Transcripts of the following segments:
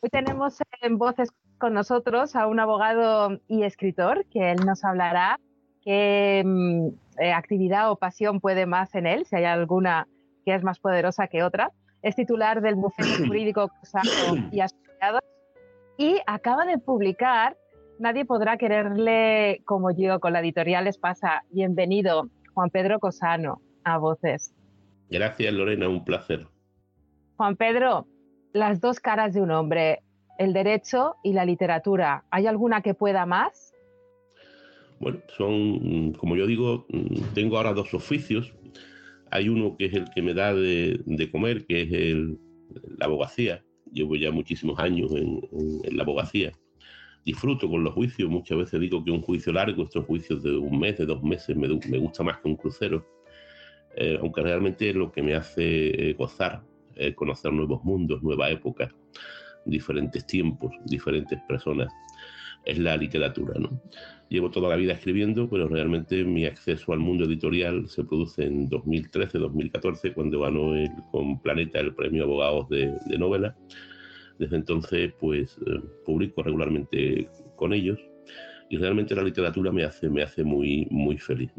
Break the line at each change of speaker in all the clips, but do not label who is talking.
Hoy tenemos en voces con nosotros a un abogado y escritor que él nos hablará qué mm, eh, actividad o pasión puede más en él, si hay alguna que es más poderosa que otra. Es titular del bufete jurídico y asociados y acaba de publicar Nadie podrá quererle como yo con la editorial Les pasa. Bienvenido, Juan Pedro Cosano, a Voces.
Gracias, Lorena, un placer.
Juan Pedro, las dos caras de un hombre, el derecho y la literatura. ¿Hay alguna que pueda más?
Bueno, son, como yo digo, tengo ahora dos oficios. Hay uno que es el que me da de, comer, que es la abogacía. Llevo ya muchísimos años en la abogacía disfruto con los juicios. Muchas veces digo que un juicio largo, estos juicios de un mes, de dos meses, me, gusta más que un crucero. Eh, aunque realmente lo que me hace eh, gozar es conocer nuevos mundos, nueva época, diferentes tiempos, diferentes personas. Es la literatura, ¿no? Llevo toda la vida escribiendo, pero realmente mi acceso al mundo editorial se produce en 2013-2014, cuando ganó el, con Planeta el premio Abogados de, de novela desde entonces, pues eh, publico regularmente con ellos y realmente la literatura me hace, me hace muy, muy feliz.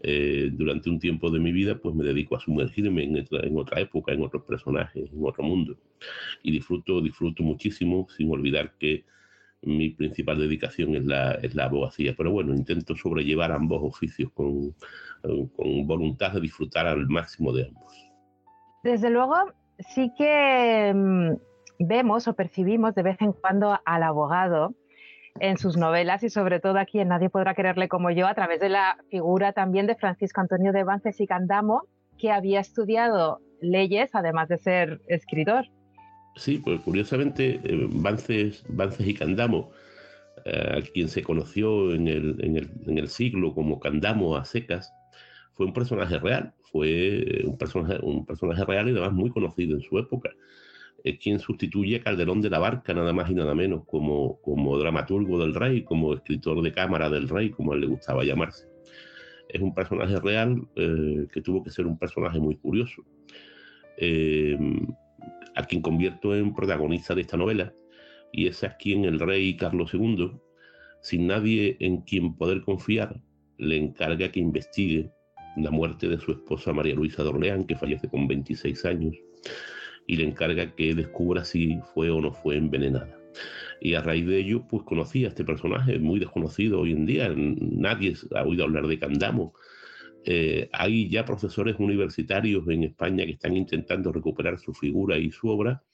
Eh, durante un tiempo de mi vida, pues me dedico a sumergirme en otra, época, en otros personajes, en otro mundo. Y disfruto, disfruto muchísimo, sin olvidar que mi principal dedicación es la, es la abogacía. Pero bueno, intento sobrellevar ambos oficios con, con voluntad de disfrutar al máximo de ambos.
Desde luego, sí que mm, vemos o percibimos de vez en cuando al abogado en sus novelas y sobre todo aquí en Nadie podrá quererle como yo a través de la figura también de Francisco Antonio de Bances y Candamo, que había estudiado leyes además de ser escritor.
Sí, pues curiosamente eh, Bances, y Candamo, eh, quien se conoció en el, en, el, en el siglo como Candamo a secas, fue un personaje real, fue un personaje, un personaje real y además muy conocido en su época es quien sustituye a Calderón de la Barca, nada más y nada menos, como, como dramaturgo del rey, como escritor de cámara del rey, como él le gustaba llamarse. Es un personaje real eh, que tuvo que ser un personaje muy curioso, eh, a quien convierto en protagonista de esta novela, y es a quien el rey Carlos II, sin nadie en quien poder confiar, le encarga que investigue la muerte de su esposa María Luisa de Orleán, que fallece con 26 años y le encarga que descubra si fue o no fue envenenada. Y a raíz de ello, pues conocí a este personaje muy desconocido hoy en día. Nadie ha oído hablar de Candamo. Eh, hay ya profesores universitarios en España que están intentando recuperar su figura y su obra,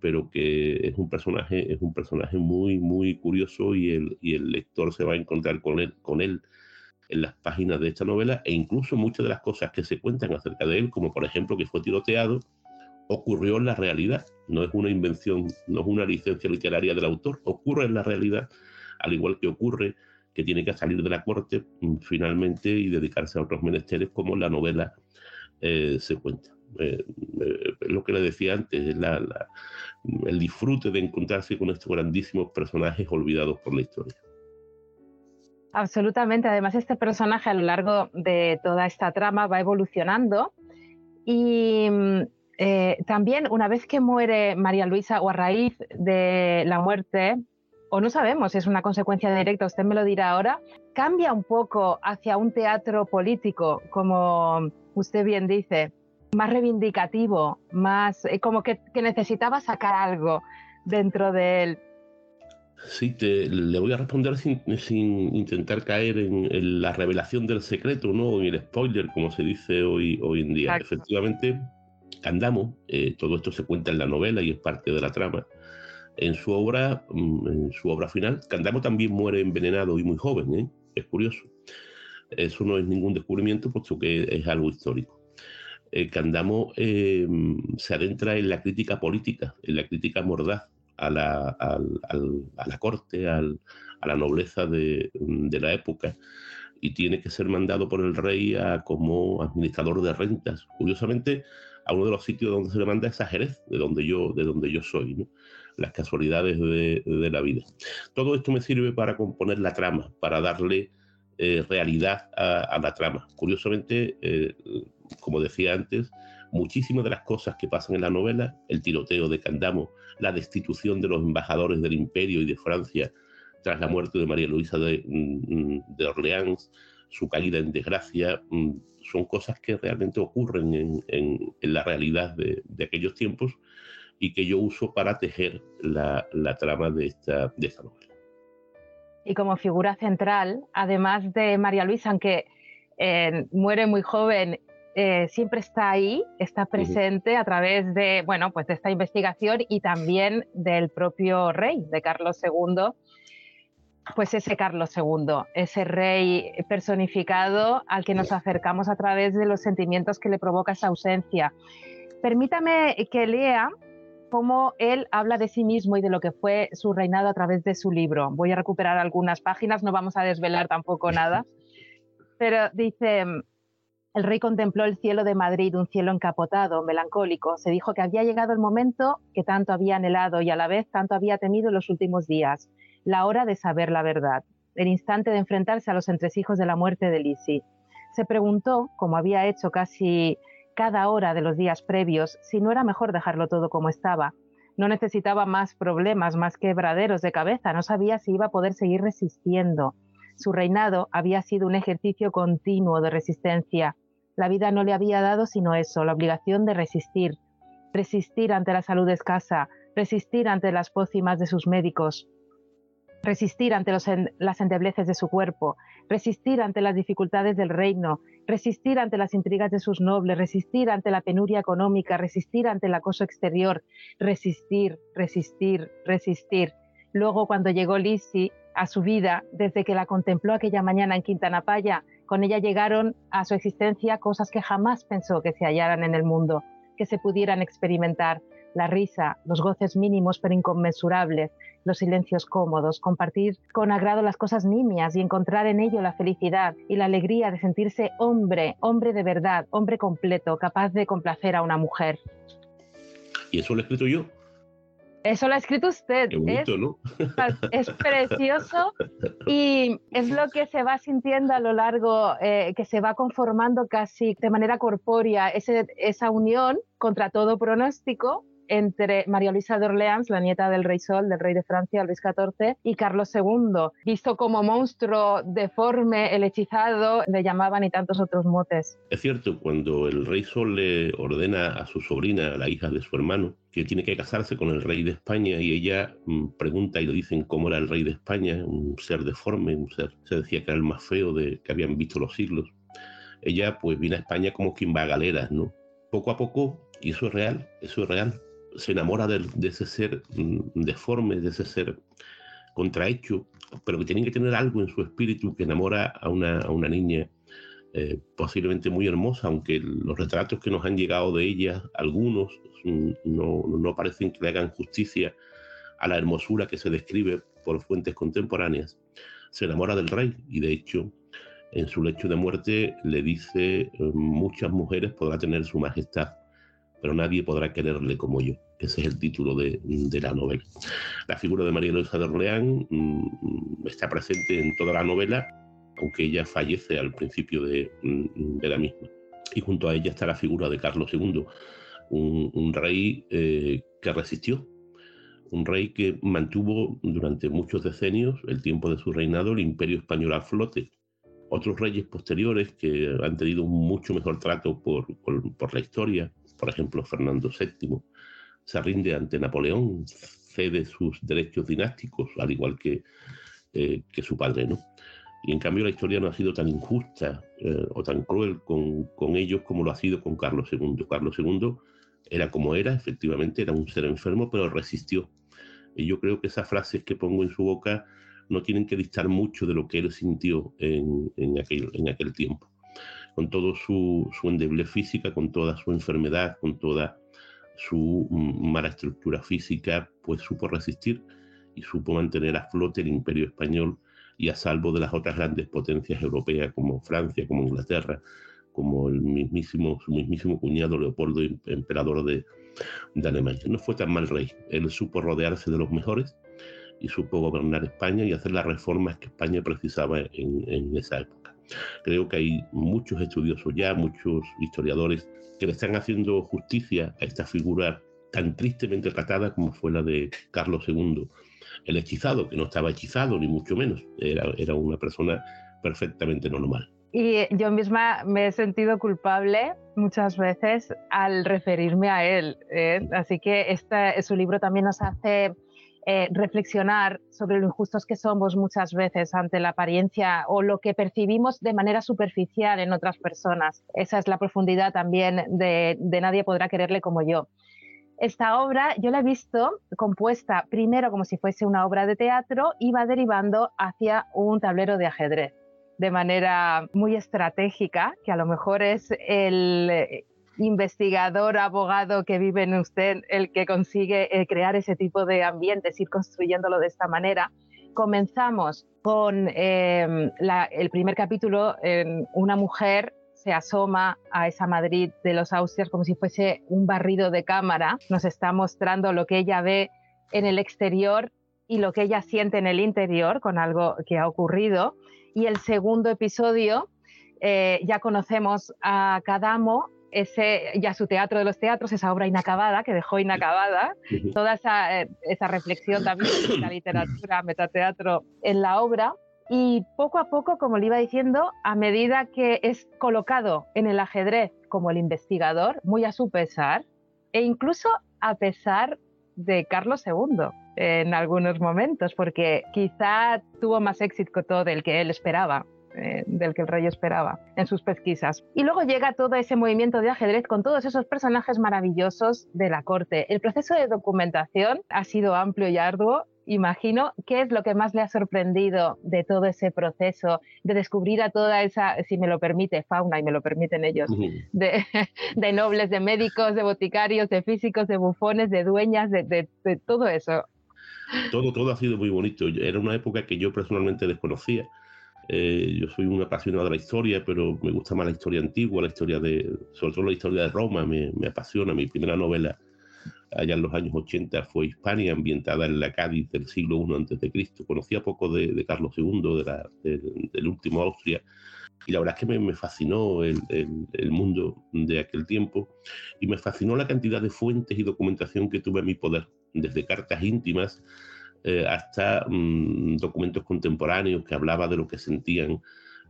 pero que es un personaje, es un personaje muy, muy curioso y el, y el lector se va a encontrar con él, con él en las páginas de esta novela e incluso muchas de las cosas que se cuentan acerca de él, como por ejemplo que fue tiroteado, ocurrió en la realidad, no es una invención, no es una licencia literaria del autor, ocurre en la realidad, al igual que ocurre que tiene que salir de la corte mm, finalmente y dedicarse a otros menesteres como la novela eh, se cuenta. Eh, eh, lo que le decía antes, el disfrute de encontrarse con estos grandísimos personajes olvidados por la historia.
Absolutamente. Además, este personaje a lo largo de toda esta trama va evolucionando y mm, eh, también una vez que muere María Luisa o a raíz de la muerte, o no sabemos si es una consecuencia directa, usted me lo dirá ahora, cambia un poco hacia un teatro político, como usted bien dice, más reivindicativo, más eh, como que, necesitaba sacar algo dentro de él.
Sí, te, le voy a responder sin, intentar caer en, la revelación del secreto, ¿no? En el spoiler, como se dice hoy, hoy en día. Efectivamente, Candamo, eh, todo esto se cuenta en la novela y es parte de la trama. En su obra, mm, en su obra final, Candamo también muere envenenado y muy joven, ¿eh? es curioso. Eso no es ningún descubrimiento, puesto que es algo histórico. Eh, Candamo se adentra en la crítica política, en la crítica mordaz a la, corte, a la nobleza de, la época, y tiene que ser mandado por el rey como administrador de rentas. Curiosamente, a uno de los sitios donde se le manda Jerez, de donde yo, de donde yo soy, las casualidades de, de, la vida. Todo esto me sirve para componer la trama, para darle eh, realidad a, la trama. Curiosamente, eh, como decía antes, muchísimas de las cosas que pasan en la novela, el tiroteo de Candamo, la destitución de los embajadores del imperio y de Francia tras la muerte de María Luisa de, mm, de Orleans, su caída en desgracia, mm, son cosas que realmente ocurren en, la realidad de, aquellos tiempos y que yo uso para tejer la, trama de esta, de esta novela.
Y como figura central, además de María Luisa, aunque eh, muere muy joven eh, siempre está ahí, está presente a través de, bueno, pues de esta investigación y también del propio rey, de Carlos II, pues ese Carlos II, ese rey personificado al que nos acercamos a través de los sentimientos que le provoca esa ausencia. Permítame que lea cómo él habla de sí mismo y de lo que fue su reinado a través de su libro. Voy a recuperar algunas páginas, no vamos a desvelar tampoco nada, pero dice, el rey contempló el cielo de Madrid, un cielo encapotado, melancólico. Se dijo que había llegado el momento que tanto había anhelado y a la vez tanto había temido en los últimos días, la hora de saber la verdad, el instante de enfrentarse a los entresijos de la muerte de Lisi. Se preguntó, como había hecho casi cada hora de los días previos, si no era mejor dejarlo todo como estaba. No necesitaba más problemas, más quebraderos de cabeza, no sabía si iba a poder seguir resistiendo. Su reinado había sido un ejercicio continuo de resistencia, la vida no le había dado sino eso, la obligación de resistir, resistir ante la salud escasa, resistir ante las pócimas de sus médicos, resistir ante las endebleces de su cuerpo, resistir ante las dificultades del reino, resistir ante las intrigas de sus nobles, resistir ante la penuria económica, resistir ante el acoso exterior, resistir, resistir, resistir. Luego, cuando llegó Lisi a su vida, desde que la contempló aquella mañana en Quintana Paya, con ella llegaron a su existencia cosas que jamás pensó que se hallaran en el mundo, que se pudieran experimentar, la risa, los goces mínimos pero inconmensurables, los silencios cómodos, compartir con agrado las cosas nimias y encontrar en ello la felicidad y la alegría de sentirse hombre, hombre de verdad, hombre completo, capaz de complacer a una mujer.
¿Y eso lo he escrito yo?
Eso lo ha escrito usted. es, precioso y es lo que se va sintiendo a lo largo, eh, que se va conformando casi de manera corpórea, esa unión contra todo pronóstico entre María Luisa de Orleans, la nieta del rey Sol, del rey de Francia, Luis XIV, y Carlos II, visto como monstruo deforme, el hechizado, le llamaban y tantos otros motes.
Es cierto, cuando el rey Sol le ordena a su sobrina, la hija de su hermano, que tiene que casarse con el rey de España y ella mm, pregunta y le dicen cómo era el rey de España, un ser deforme, un ser, se decía que era el más feo de, que habían visto los siglos. Ella pues viene a España como quien va a galeras, ¿no? Poco a poco, y eso es real, eso es real, se enamora de, ese ser mm, deforme, de ese ser contrahecho, pero que tiene que tener algo en su espíritu que enamora a una, a una niña eh, posiblemente muy hermosa, aunque los retratos que nos han llegado de ella, algunos, mm, no, no parecen que le hagan justicia a la hermosura que se describe por fuentes contemporáneas. Se enamora del rey y de hecho en su lecho de muerte le dice eh, muchas mujeres podrá tener su majestad pero nadie podrá quererle como yo. Ese es el título de, la novela. La figura de María Luisa de Orleán mm, está presente en toda la novela, aunque ella fallece al principio de, mm, la misma. Y junto a ella está la figura de Carlos II, un, rey eh, que resistió, un rey que mantuvo durante muchos decenios, el tiempo de su reinado, el imperio español a flote. Otros reyes posteriores que han tenido un mucho mejor trato por, por la historia, por ejemplo, Fernando VII se rinde ante Napoleón, cede sus derechos dinásticos, al igual que, eh, que su padre, ¿no? Y en cambio la historia no ha sido tan injusta eh, o tan cruel con, con, ellos como lo ha sido con Carlos II. Carlos II era como era, efectivamente, era un ser enfermo, pero resistió. Y yo creo que esas frases que pongo en su boca no tienen que distar mucho de lo que él sintió en, en, aquel, en aquel tiempo con toda su, su endeble física, con toda su enfermedad, con toda su mm, mala estructura física, pues supo resistir y supo mantener a flote el imperio español y a salvo de las otras grandes potencias europeas como Francia, como Inglaterra, como el mismísimo, su mismísimo cuñado Leopoldo, emperador de, de Alemania. No fue tan mal rey, él supo rodearse de los mejores y supo gobernar España y hacer las reformas que España precisaba en, en esa época. Creo que hay muchos estudiosos ya, muchos historiadores que le están haciendo justicia a esta figura tan tristemente tratada como fue la de Carlos II, el hechizado, que no estaba hechizado ni mucho menos, era, era una persona perfectamente normal.
Y yo misma me he sentido culpable muchas veces al referirme a él. ¿eh? Así que este, su libro también nos hace eh, reflexionar sobre lo injustos que somos muchas veces ante la apariencia o lo que percibimos de manera superficial en otras personas. Esa es la profundidad también de, de Nadie podrá quererle como yo. Esta obra yo la he visto compuesta primero como si fuese una obra de teatro y va derivando hacia un tablero de ajedrez de manera muy estratégica, que a lo mejor es el investigador, abogado que vive en usted el que consigue eh, crear ese tipo de ambientes, ir construyéndolo de esta manera. Comenzamos con em, el primer capítulo, una mujer se asoma a esa Madrid de los Austrias como si fuese un barrido de cámara, nos está mostrando lo que ella ve en el exterior y lo que ella siente en el interior con algo que ha ocurrido y el segundo episodio eh, ya conocemos a Cadamo, ese, ya su teatro de los teatros, esa obra inacabada, que dejó inacabada, toda esa, eh, esa reflexión también de la literatura, metateatro en la obra. Y poco a poco, como le iba diciendo, a medida que es colocado en el ajedrez como el investigador, muy a su pesar, e incluso a pesar de Carlos II en algunos momentos, porque quizá tuvo más éxito todo del que él esperaba. Eh, del que el rey esperaba en sus pesquisas. Y luego llega todo ese movimiento de ajedrez con todos esos personajes maravillosos de la corte. El proceso de documentación ha sido amplio y arduo imagino, ¿qué es lo que más le ha sorprendido de todo ese proceso de descubrir a toda esa, si me lo permite, fauna y me lo permiten ellos, de, de, nobles, de médicos, de boticarios, de físicos, de bufones, de dueñas, de, de, todo eso?
Todo, todo ha sido muy bonito. Era una época que yo personalmente desconocía. Eh, yo soy un apasionado de la historia, pero me gusta más la historia antigua, la historia de, sobre todo la historia de Roma, me, me apasiona. Mi primera novela allá en los años 80 fue Hispania, ambientada en la Cádiz del siglo I a.C. Conocía poco de, Carlos II, del último Austria, y la verdad es que me, fascinó el, mundo de aquel tiempo y me fascinó la cantidad de fuentes y documentación que tuve a mi poder, desde cartas íntimas eh, hasta mm, documentos contemporáneos que hablaba de lo que sentían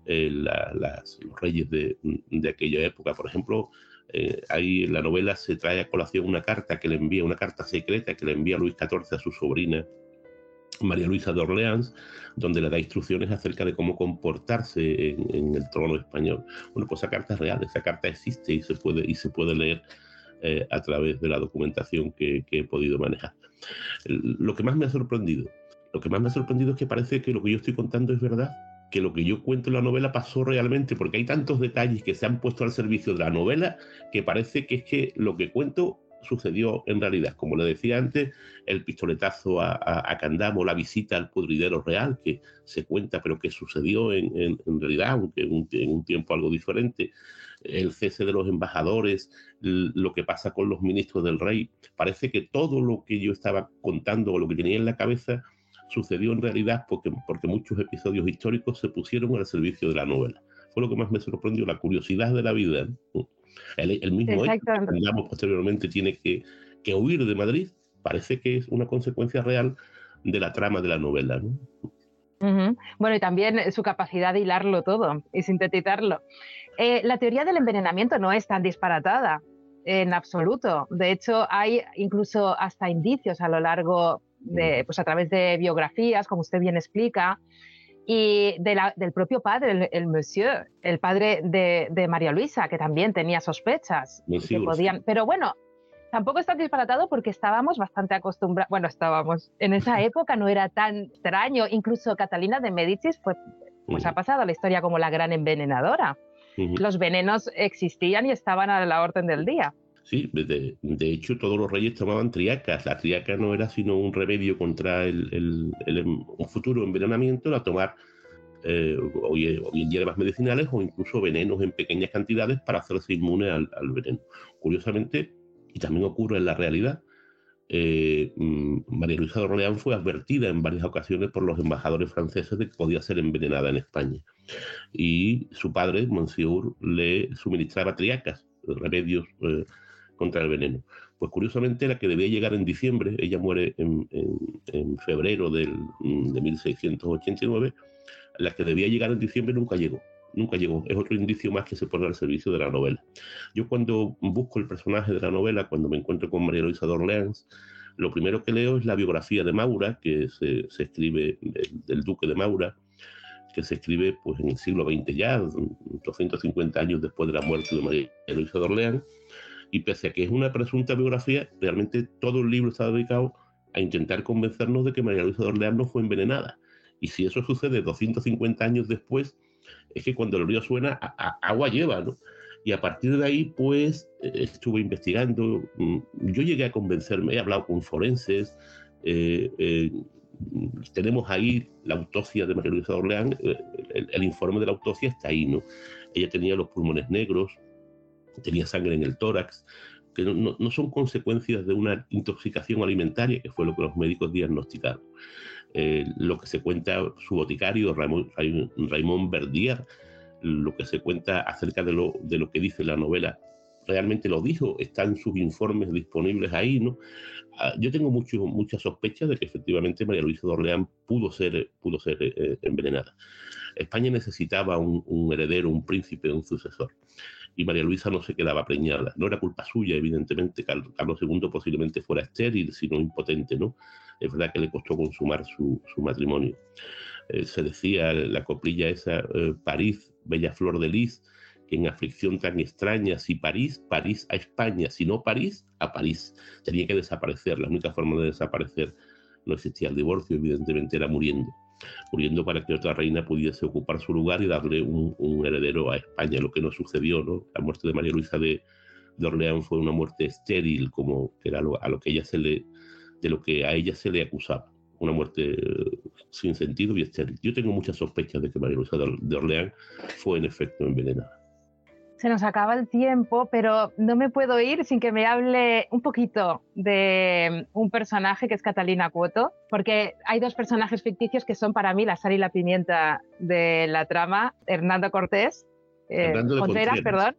eh, los reyes de, de aquella época. Por ejemplo, eh, ahí en la novela se trae a colación una carta que le envía, una carta secreta que le envía Luis XIV a su sobrina María Luisa de Orleans, donde le da instrucciones acerca de cómo comportarse en, el trono español. Bueno, pues esa carta es real, esa carta existe y se puede, y se puede leer eh, a través de la documentación que, que, he podido manejar. Lo que más me ha sorprendido, lo que más me ha sorprendido es que parece que lo que yo estoy contando es verdad que lo que yo cuento en la novela pasó realmente, porque hay tantos detalles que se han puesto al servicio de la novela que parece que es que lo que cuento sucedió en realidad. Como le decía antes, el pistoletazo a, Candamo, la visita al pudridero real, que se cuenta, pero que sucedió en, realidad, aunque en un, tiempo algo diferente, el cese de los embajadores, lo que pasa con los ministros del rey. Parece que todo lo que yo estaba contando o lo que tenía en la cabeza sucedió en realidad porque, porque muchos episodios históricos se pusieron al servicio de la novela. Fue lo que más me sorprendió, la curiosidad de la vida. El, mismo hecho que posteriormente tiene que, que, huir de Madrid, parece que es una consecuencia real de la trama de la novela.
Bueno, y también su capacidad de hilarlo todo y sintetizarlo. Eh, la teoría del envenenamiento no es tan disparatada en absoluto. De hecho, hay incluso hasta indicios a lo largo pues a través de biografías, como usted bien explica, y del propio padre, el, monsieur, el padre de, María Luisa, que también tenía sospechas. Que podían, pero bueno, tampoco está disparatado porque estábamos bastante acostumbrados, bueno, estábamos, en esa época no era tan extraño, incluso Catalina de Medicis pues, pues ha pasado a la historia como la gran envenenadora. Los venenos existían y estaban a la orden del día.
Sí, de, hecho todos los reyes tomaban triacas. La triaca no era sino un remedio contra el, un futuro envenenamiento, a tomar eh, hoy, hoy, en más medicinales o incluso venenos en pequeñas cantidades para hacerse inmune al, veneno. Curiosamente, y también ocurre en la realidad, eh, mm, María Luisa de Orleán fue advertida en varias ocasiones por los embajadores franceses de que podía ser envenenada en España. Y su padre, Monsieur, le suministraba triacas, remedios eh, contra el veneno. Pues curiosamente la que debía llegar en diciembre, ella muere en, febrero del, de 1689, la que debía llegar en diciembre nunca llegó nunca llegó. Es otro indicio más que se pone al servicio de la novela. Yo cuando busco el personaje de la novela, cuando me encuentro con María Luisa de Orleans, lo primero que leo es la biografía de Maura, que se, escribe del, duque de Maura, que se escribe pues, en el siglo XX ya, 250 años después de la muerte de María Luisa de Orleans. Y pese a que es una presunta biografía, realmente todo el libro está dedicado a intentar convencernos de que María Luisa de Orleans no fue envenenada. Y si eso sucede 250 años después, es que cuando el río suena, agua lleva, ¿no? Y a partir de ahí, pues, eh, estuve investigando. Mm, yo llegué a convencerme, he hablado con forenses. Eh, eh, tenemos ahí la autopsia de María Luisa de Orleán. El, informe de la autopsia está ahí, ¿no? Ella tenía los pulmones negros, tenía sangre en el tórax, que no, no son consecuencias de una intoxicación alimentaria, que fue lo que los médicos diagnosticaron. Eh, lo que se cuenta su boticario, Raymond Verdier, lo que se cuenta acerca de lo, de lo que dice la novela, realmente lo dijo, están sus informes disponibles ahí, ¿no? Ah, yo tengo mucho, muchas sospechas de que efectivamente María Luisa de Orleán pudo ser, pudo ser eh, envenenada. España necesitaba un, un, heredero, un príncipe, un sucesor. Y María Luisa no se quedaba preñada. No era culpa suya, evidentemente. Carlos II posiblemente fuera estéril, sino impotente, ¿no? es verdad que le costó consumar su, matrimonio. Eh, se decía la coplilla esa, eh, París, bella flor de lis, que en aflicción tan extraña, si París, París a España, si no París, a París. Tenía que desaparecer, la única forma de desaparecer no existía el divorcio, evidentemente era muriendo. Muriendo para que otra reina pudiese ocupar su lugar y darle un, heredero a España, lo que no sucedió, ¿no? La muerte de María Luisa de, de Orleán fue una muerte estéril, como era a lo que ella se le, de lo que a ella se le acusaba, una muerte eh, sin sentido y estéril. Yo tengo muchas sospechas de que María Luisa de Orleán fue en efecto envenenada.
Se nos acaba el tiempo, pero no me puedo ir sin que me hable un poquito de un personaje que es Catalina Cuoto, porque hay dos personajes ficticios que son para mí la sal y la pimienta de la trama, Hernando Cortés eh, Contreras, perdón.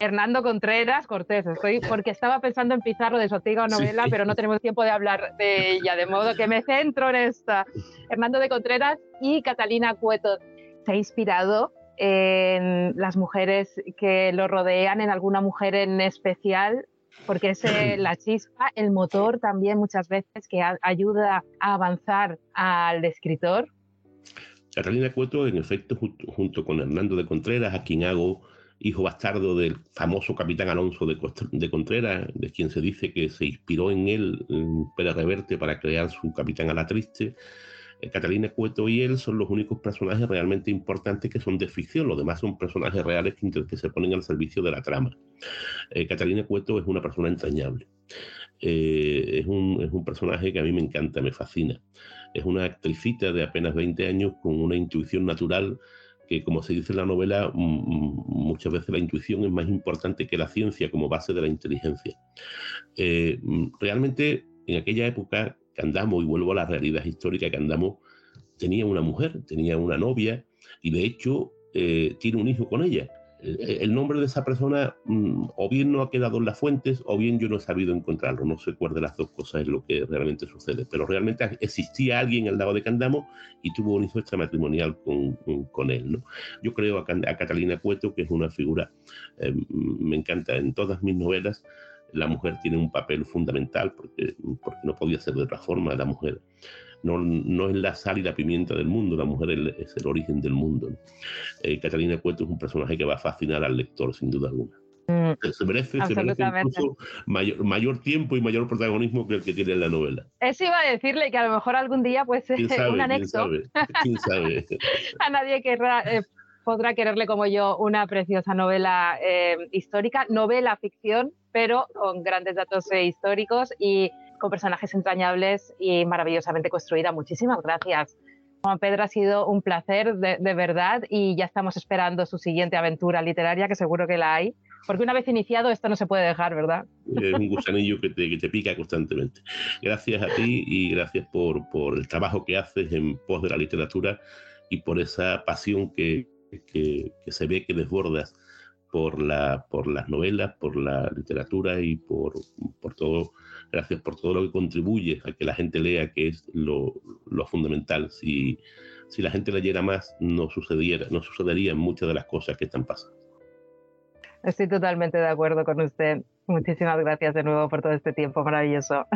Hernando Contreras Cortés. Estoy porque estaba pensando en Pizarro de su antigua novela, pero no tenemos tiempo de hablar de ella, de modo que me centro en esta. Hernando de Contreras y Catalina Cueto. Se ha inspirado en las mujeres que lo rodean, en alguna mujer en especial, porque es eh, la chispa, el motor también muchas veces que ayuda a avanzar al escritor.
Catalina Cueto, en efecto, junto, con Hernando de Contreras, a quien hago hijo bastardo del famoso capitán Alonso de, Contreras, de quien se dice que se inspiró en él, en Pérez Reverte, para crear su capitán a la triste. Eh, Catalina Cueto y él son los únicos personajes realmente importantes que son de ficción, los demás son personajes reales que, se ponen al servicio de la trama. Eh, Catalina Cueto es una persona entrañable. Eh, es, un, es un personaje que a mí me encanta, me fascina. Es una actricita de apenas 20 años con una intuición natural que, como se dice en la novela, muchas veces la intuición es más importante que la ciencia como base de la inteligencia. Eh, realmente, en aquella época, Candamo, y vuelvo a la realidad histórica, Candamo tenía una mujer, tenía una novia, y de hecho eh, tiene un hijo con ella el nombre de esa persona mm, o bien no ha quedado en las fuentes o bien yo no he sabido encontrarlo. No sé cuál de las dos cosas es lo que realmente sucede, pero realmente existía alguien al lado de Candamo y tuvo un hijo extramatrimonial con, con él. ¿no? Yo creo a, Catalina Cueto, que es una figura, eh, me encanta en todas mis novelas. La mujer tiene un papel fundamental porque, porque no podía ser de otra forma. La mujer no, no es la sal y la pimienta del mundo, la mujer es el origen del mundo. Eh, Catalina Cueto es un personaje que va a fascinar al lector, sin duda alguna. Mm, se merece, incluso mayor, mayor, tiempo y mayor protagonismo que el que tiene en la novela.
Eso iba a decirle que a lo mejor algún día pues es un anexo. ¿Quién sabe? a nadie eh, podrá quererle como yo una preciosa novela eh, histórica, novela ficción, pero con grandes datos históricos y con personajes entrañables y maravillosamente construida. Muchísimas gracias. Juan Pedro, ha sido un placer de, verdad y ya estamos esperando su siguiente aventura literaria, que seguro que la hay, porque una vez iniciado esto no se puede dejar, ¿verdad?
Es un gusanillo que te, pica constantemente. Gracias a ti y gracias por, el trabajo que haces en pos de la literatura y por esa pasión que, que, que se ve que desbordas por, la, por las novelas, por la literatura y por, por todo. Gracias por todo lo que contribuye a que la gente lea, que es lo, lo fundamental. Si, si la gente leyera más, no, sucediera, no sucederían muchas de las cosas que están pasando.
Estoy totalmente de acuerdo con usted. Muchísimas gracias de nuevo por todo este tiempo maravilloso.